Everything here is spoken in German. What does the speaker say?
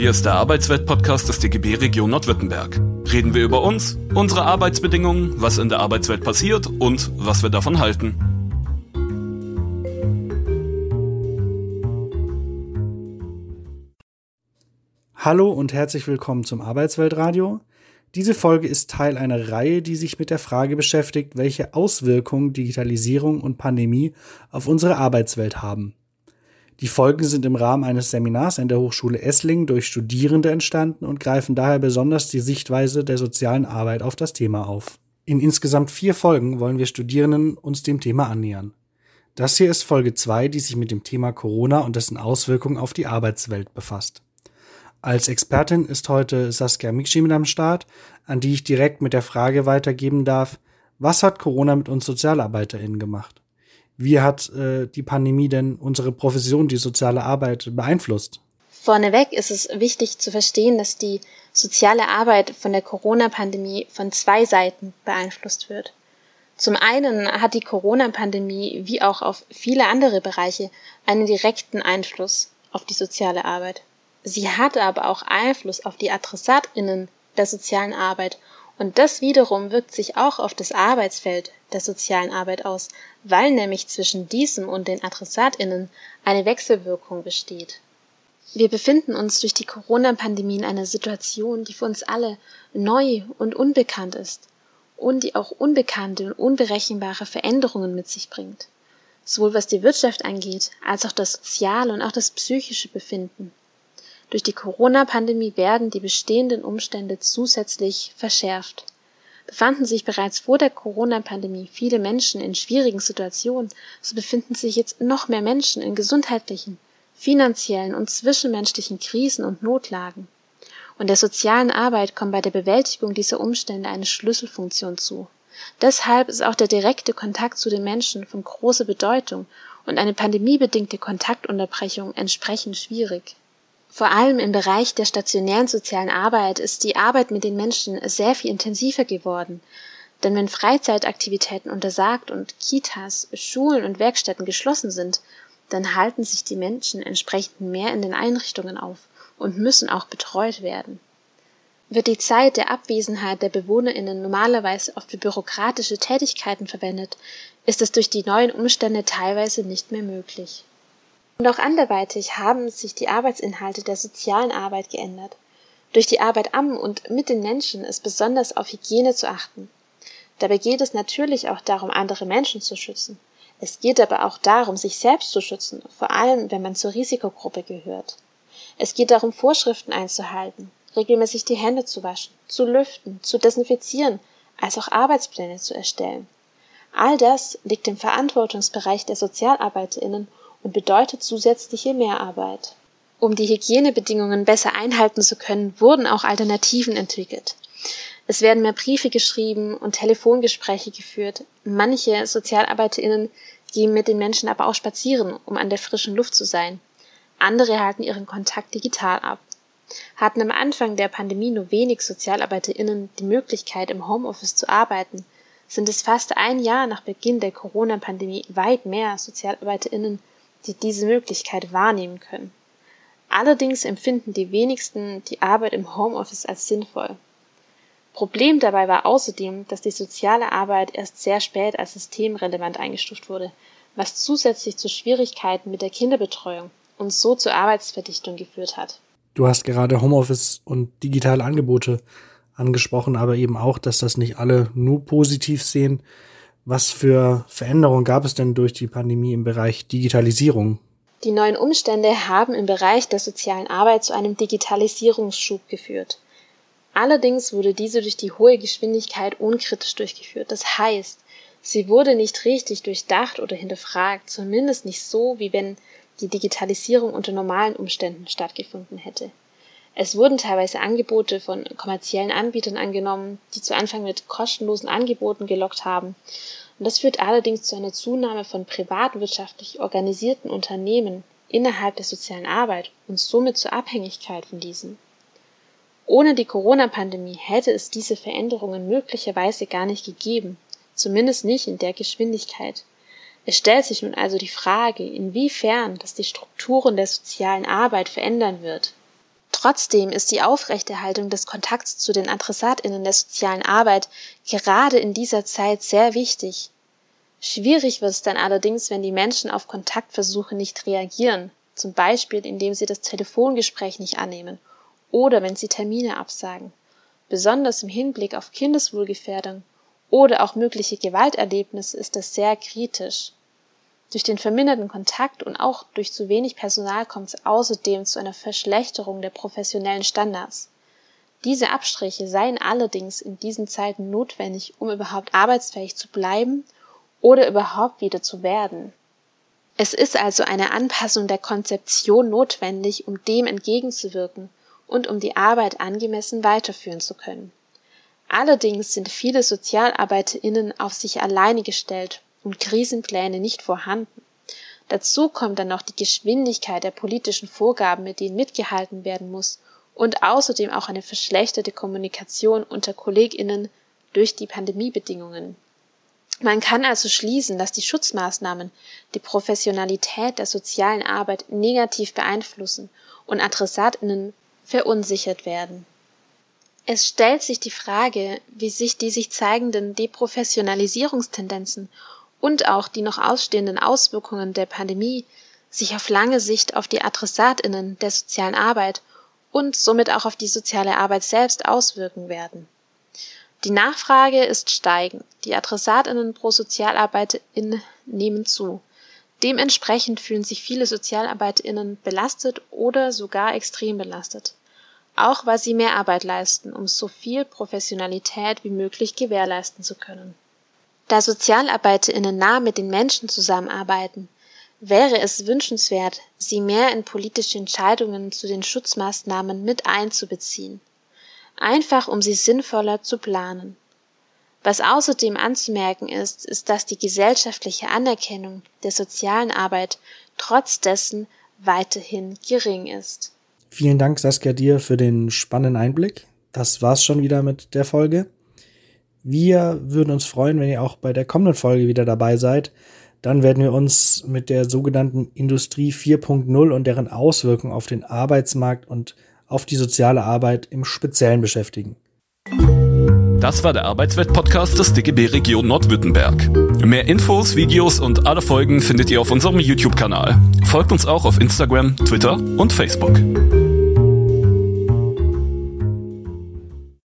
Hier ist der Arbeitswelt-Podcast des DGB Region Nordwürttemberg. Reden wir über uns, unsere Arbeitsbedingungen, was in der Arbeitswelt passiert und was wir davon halten. Hallo und herzlich willkommen zum Arbeitsweltradio. Diese Folge ist Teil einer Reihe, die sich mit der Frage beschäftigt, welche Auswirkungen Digitalisierung und Pandemie auf unsere Arbeitswelt haben. Die Folgen sind im Rahmen eines Seminars an der Hochschule Esslingen durch Studierende entstanden und greifen daher besonders die Sichtweise der sozialen Arbeit auf das Thema auf. In insgesamt vier Folgen wollen wir Studierenden uns dem Thema annähern. Das hier ist Folge zwei, die sich mit dem Thema Corona und dessen Auswirkungen auf die Arbeitswelt befasst. Als Expertin ist heute Saskia Mikshi mit am Start, an die ich direkt mit der Frage weitergeben darf, was hat Corona mit uns SozialarbeiterInnen gemacht? Wie hat äh, die Pandemie denn unsere Profession, die soziale Arbeit, beeinflusst? Vorneweg ist es wichtig zu verstehen, dass die soziale Arbeit von der Corona-Pandemie von zwei Seiten beeinflusst wird. Zum einen hat die Corona-Pandemie wie auch auf viele andere Bereiche einen direkten Einfluss auf die soziale Arbeit. Sie hatte aber auch Einfluss auf die AdressatInnen der sozialen Arbeit und das wiederum wirkt sich auch auf das Arbeitsfeld der sozialen Arbeit aus, weil nämlich zwischen diesem und den AdressatInnen eine Wechselwirkung besteht. Wir befinden uns durch die Corona-Pandemie in einer Situation, die für uns alle neu und unbekannt ist und die auch unbekannte und unberechenbare Veränderungen mit sich bringt. Sowohl was die Wirtschaft angeht, als auch das soziale und auch das psychische Befinden. Durch die Corona-Pandemie werden die bestehenden Umstände zusätzlich verschärft. Befanden sich bereits vor der Corona-Pandemie viele Menschen in schwierigen Situationen, so befinden sich jetzt noch mehr Menschen in gesundheitlichen, finanziellen und zwischenmenschlichen Krisen und Notlagen. Und der sozialen Arbeit kommt bei der Bewältigung dieser Umstände eine Schlüsselfunktion zu. Deshalb ist auch der direkte Kontakt zu den Menschen von großer Bedeutung und eine pandemiebedingte Kontaktunterbrechung entsprechend schwierig. Vor allem im Bereich der stationären sozialen Arbeit ist die Arbeit mit den Menschen sehr viel intensiver geworden. Denn wenn Freizeitaktivitäten untersagt und Kitas, Schulen und Werkstätten geschlossen sind, dann halten sich die Menschen entsprechend mehr in den Einrichtungen auf und müssen auch betreut werden. Wird die Zeit der Abwesenheit der Bewohnerinnen normalerweise oft für bürokratische Tätigkeiten verwendet, ist es durch die neuen Umstände teilweise nicht mehr möglich. Und auch anderweitig haben sich die Arbeitsinhalte der sozialen Arbeit geändert. Durch die Arbeit am und mit den Menschen ist besonders auf Hygiene zu achten. Dabei geht es natürlich auch darum, andere Menschen zu schützen. Es geht aber auch darum, sich selbst zu schützen, vor allem wenn man zur Risikogruppe gehört. Es geht darum, Vorschriften einzuhalten, regelmäßig die Hände zu waschen, zu lüften, zu desinfizieren, als auch Arbeitspläne zu erstellen. All das liegt im Verantwortungsbereich der Sozialarbeiterinnen und bedeutet zusätzliche Mehrarbeit. Um die Hygienebedingungen besser einhalten zu können, wurden auch Alternativen entwickelt. Es werden mehr Briefe geschrieben und Telefongespräche geführt. Manche SozialarbeiterInnen gehen mit den Menschen aber auch spazieren, um an der frischen Luft zu sein. Andere halten ihren Kontakt digital ab. Hatten am Anfang der Pandemie nur wenig SozialarbeiterInnen die Möglichkeit, im Homeoffice zu arbeiten, sind es fast ein Jahr nach Beginn der Corona-Pandemie weit mehr SozialarbeiterInnen, die diese Möglichkeit wahrnehmen können. Allerdings empfinden die wenigsten die Arbeit im Homeoffice als sinnvoll. Problem dabei war außerdem, dass die soziale Arbeit erst sehr spät als systemrelevant eingestuft wurde, was zusätzlich zu Schwierigkeiten mit der Kinderbetreuung und so zur Arbeitsverdichtung geführt hat. Du hast gerade Homeoffice und digitale Angebote angesprochen, aber eben auch, dass das nicht alle nur positiv sehen. Was für Veränderungen gab es denn durch die Pandemie im Bereich Digitalisierung? Die neuen Umstände haben im Bereich der sozialen Arbeit zu einem Digitalisierungsschub geführt. Allerdings wurde diese durch die hohe Geschwindigkeit unkritisch durchgeführt. Das heißt, sie wurde nicht richtig durchdacht oder hinterfragt, zumindest nicht so, wie wenn die Digitalisierung unter normalen Umständen stattgefunden hätte. Es wurden teilweise Angebote von kommerziellen Anbietern angenommen, die zu Anfang mit kostenlosen Angeboten gelockt haben. Und das führt allerdings zu einer Zunahme von privatwirtschaftlich organisierten Unternehmen innerhalb der sozialen Arbeit und somit zur Abhängigkeit von diesen. Ohne die Corona-Pandemie hätte es diese Veränderungen möglicherweise gar nicht gegeben, zumindest nicht in der Geschwindigkeit. Es stellt sich nun also die Frage, inwiefern das die Strukturen der sozialen Arbeit verändern wird. Trotzdem ist die Aufrechterhaltung des Kontakts zu den Adressatinnen der sozialen Arbeit gerade in dieser Zeit sehr wichtig. Schwierig wird es dann allerdings, wenn die Menschen auf Kontaktversuche nicht reagieren, zum Beispiel indem sie das Telefongespräch nicht annehmen oder wenn sie Termine absagen. Besonders im Hinblick auf Kindeswohlgefährdung oder auch mögliche Gewalterlebnisse ist das sehr kritisch. Durch den verminderten Kontakt und auch durch zu wenig Personal kommt es außerdem zu einer Verschlechterung der professionellen Standards. Diese Abstriche seien allerdings in diesen Zeiten notwendig, um überhaupt arbeitsfähig zu bleiben oder überhaupt wieder zu werden. Es ist also eine Anpassung der Konzeption notwendig, um dem entgegenzuwirken und um die Arbeit angemessen weiterführen zu können. Allerdings sind viele SozialarbeiterInnen auf sich alleine gestellt und Krisenpläne nicht vorhanden. Dazu kommt dann noch die Geschwindigkeit der politischen Vorgaben, mit denen mitgehalten werden muss, und außerdem auch eine verschlechterte Kommunikation unter KollegInnen durch die Pandemiebedingungen. Man kann also schließen, dass die Schutzmaßnahmen die Professionalität der sozialen Arbeit negativ beeinflussen und AdressatInnen verunsichert werden. Es stellt sich die Frage, wie sich die sich zeigenden Deprofessionalisierungstendenzen und auch die noch ausstehenden Auswirkungen der Pandemie sich auf lange Sicht auf die Adressatinnen der sozialen Arbeit und somit auch auf die soziale Arbeit selbst auswirken werden. Die Nachfrage ist steigend, die Adressatinnen pro Sozialarbeiterin nehmen zu. Dementsprechend fühlen sich viele Sozialarbeiterinnen belastet oder sogar extrem belastet auch weil sie mehr Arbeit leisten, um so viel Professionalität wie möglich gewährleisten zu können. Da SozialarbeiterInnen nah mit den Menschen zusammenarbeiten, wäre es wünschenswert, sie mehr in politische Entscheidungen zu den Schutzmaßnahmen mit einzubeziehen, einfach um sie sinnvoller zu planen. Was außerdem anzumerken ist, ist, dass die gesellschaftliche Anerkennung der sozialen Arbeit trotz dessen weiterhin gering ist. Vielen Dank, Saskia, dir für den spannenden Einblick. Das war's schon wieder mit der Folge. Wir würden uns freuen, wenn ihr auch bei der kommenden Folge wieder dabei seid. Dann werden wir uns mit der sogenannten Industrie 4.0 und deren Auswirkungen auf den Arbeitsmarkt und auf die soziale Arbeit im Speziellen beschäftigen. Das war der Arbeitswelt-Podcast des DGB Region Nordwürttemberg. Mehr Infos, Videos und alle Folgen findet ihr auf unserem YouTube-Kanal. Folgt uns auch auf Instagram, Twitter und Facebook.